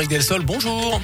Greg Delsol, bonjour.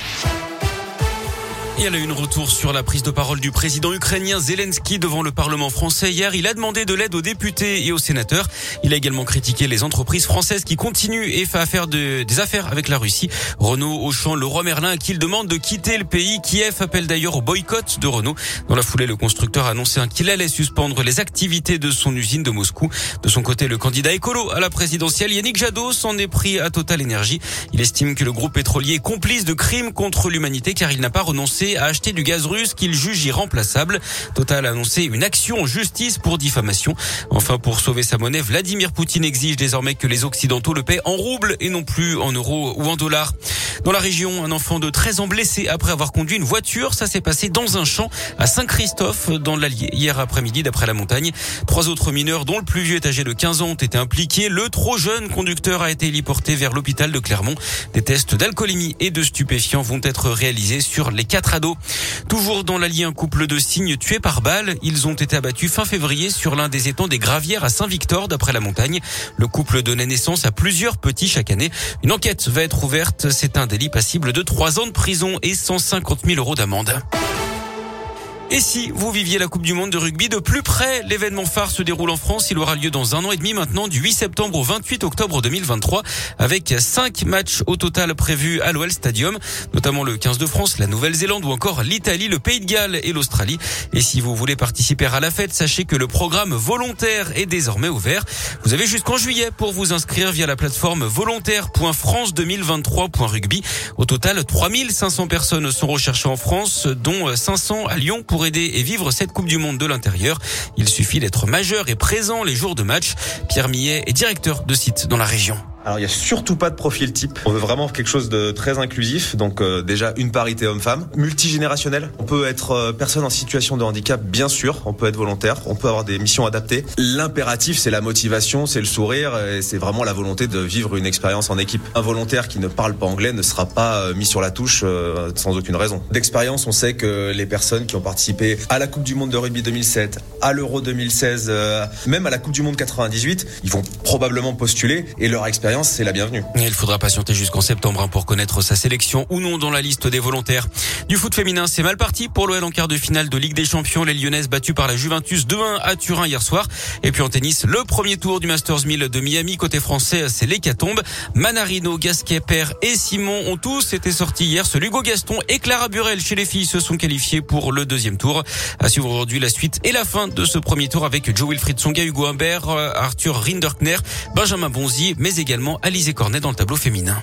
Il a eu une retour sur la prise de parole du président ukrainien Zelensky devant le Parlement français hier. Il a demandé de l'aide aux députés et aux sénateurs. Il a également critiqué les entreprises françaises qui continuent et fait affaire de, des affaires avec la Russie. Renault, Auchan, Leroy Merlin à qui demande de quitter le pays. Kiev appelle d'ailleurs au boycott de Renault. Dans la foulée, le constructeur a annoncé qu'il allait suspendre les activités de son usine de Moscou. De son côté, le candidat écolo à la présidentielle, Yannick Jadot, s'en est pris à Total Energy. Il estime que le groupe pétrolier est complice de crimes contre l'humanité car il n'a pas renoncé à acheter du gaz russe qu'il juge irremplaçable. Total a annoncé une action en justice pour diffamation. Enfin, pour sauver sa monnaie, Vladimir Poutine exige désormais que les Occidentaux le paient en roubles et non plus en euros ou en dollars. Dans la région, un enfant de 13 ans blessé après avoir conduit une voiture. Ça s'est passé dans un champ à Saint-Christophe, dans l'Allier, hier après-midi, d'après la montagne. Trois autres mineurs, dont le plus vieux est âgé de 15 ans, ont été impliqués. Le trop jeune conducteur a été héliporté vers l'hôpital de Clermont. Des tests d'alcoolémie et de stupéfiants vont être réalisés sur les quatre Toujours dans l'Allier, un couple de cygnes tués par balle. Ils ont été abattus fin février sur l'un des étangs des Gravières à Saint-Victor, d'après la montagne. Le couple donnait naissance à plusieurs petits chaque année. Une enquête va être ouverte. C'est un délit passible de 3 ans de prison et 150 000 euros d'amende. Et si vous viviez la Coupe du Monde de rugby de plus près, l'événement phare se déroule en France. Il aura lieu dans un an et demi maintenant, du 8 septembre au 28 octobre 2023, avec cinq matchs au total prévus à l'OL Stadium, notamment le 15 de France, la Nouvelle-Zélande ou encore l'Italie, le Pays de Galles et l'Australie. Et si vous voulez participer à la fête, sachez que le programme volontaire est désormais ouvert. Vous avez jusqu'en juillet pour vous inscrire via la plateforme volontaire.france2023.rugby. Au total, 3500 personnes sont recherchées en France, dont 500 à Lyon pour aider et vivre cette Coupe du Monde de l'intérieur. Il suffit d'être majeur et présent les jours de match. Pierre Millet est directeur de site dans la région. Alors il y a surtout pas de profil type. On veut vraiment quelque chose de très inclusif. Donc euh, déjà une parité homme-femme, multigénérationnel. On peut être euh, personne en situation de handicap, bien sûr. On peut être volontaire. On peut avoir des missions adaptées. L'impératif, c'est la motivation, c'est le sourire, et c'est vraiment la volonté de vivre une expérience en équipe. Un volontaire qui ne parle pas anglais ne sera pas euh, mis sur la touche sans aucune raison. D'expérience, on sait que les personnes qui ont participé à la Coupe du Monde de rugby 2007, à l'Euro 2016, même à la Coupe du Monde 98, ils vont probablement postuler et leur expérience c'est la bienvenue. Il faudra patienter jusqu'en septembre hein, pour connaître sa sélection ou non dans la liste des volontaires. Du foot féminin, c'est mal parti pour l'OL en quart de finale de Ligue des Champions. Les Lyonnaises battues par la Juventus 2-1 à Turin hier soir. Et puis en tennis, le premier tour du Masters 1000 de Miami. Côté français, c'est l'hécatombe. Manarino, Gasquet, Père et Simon ont tous été sortis hier. Ce Hugo Gaston et Clara Burel chez les filles se sont qualifiés pour le deuxième tour. À suivre aujourd'hui la suite et la fin de ce premier tour avec Joe Wilfried Songa, Hugo Humbert, Arthur Rinderkner, Benjamin Bonzi, mais également Alizé Cornet dans le tableau féminin.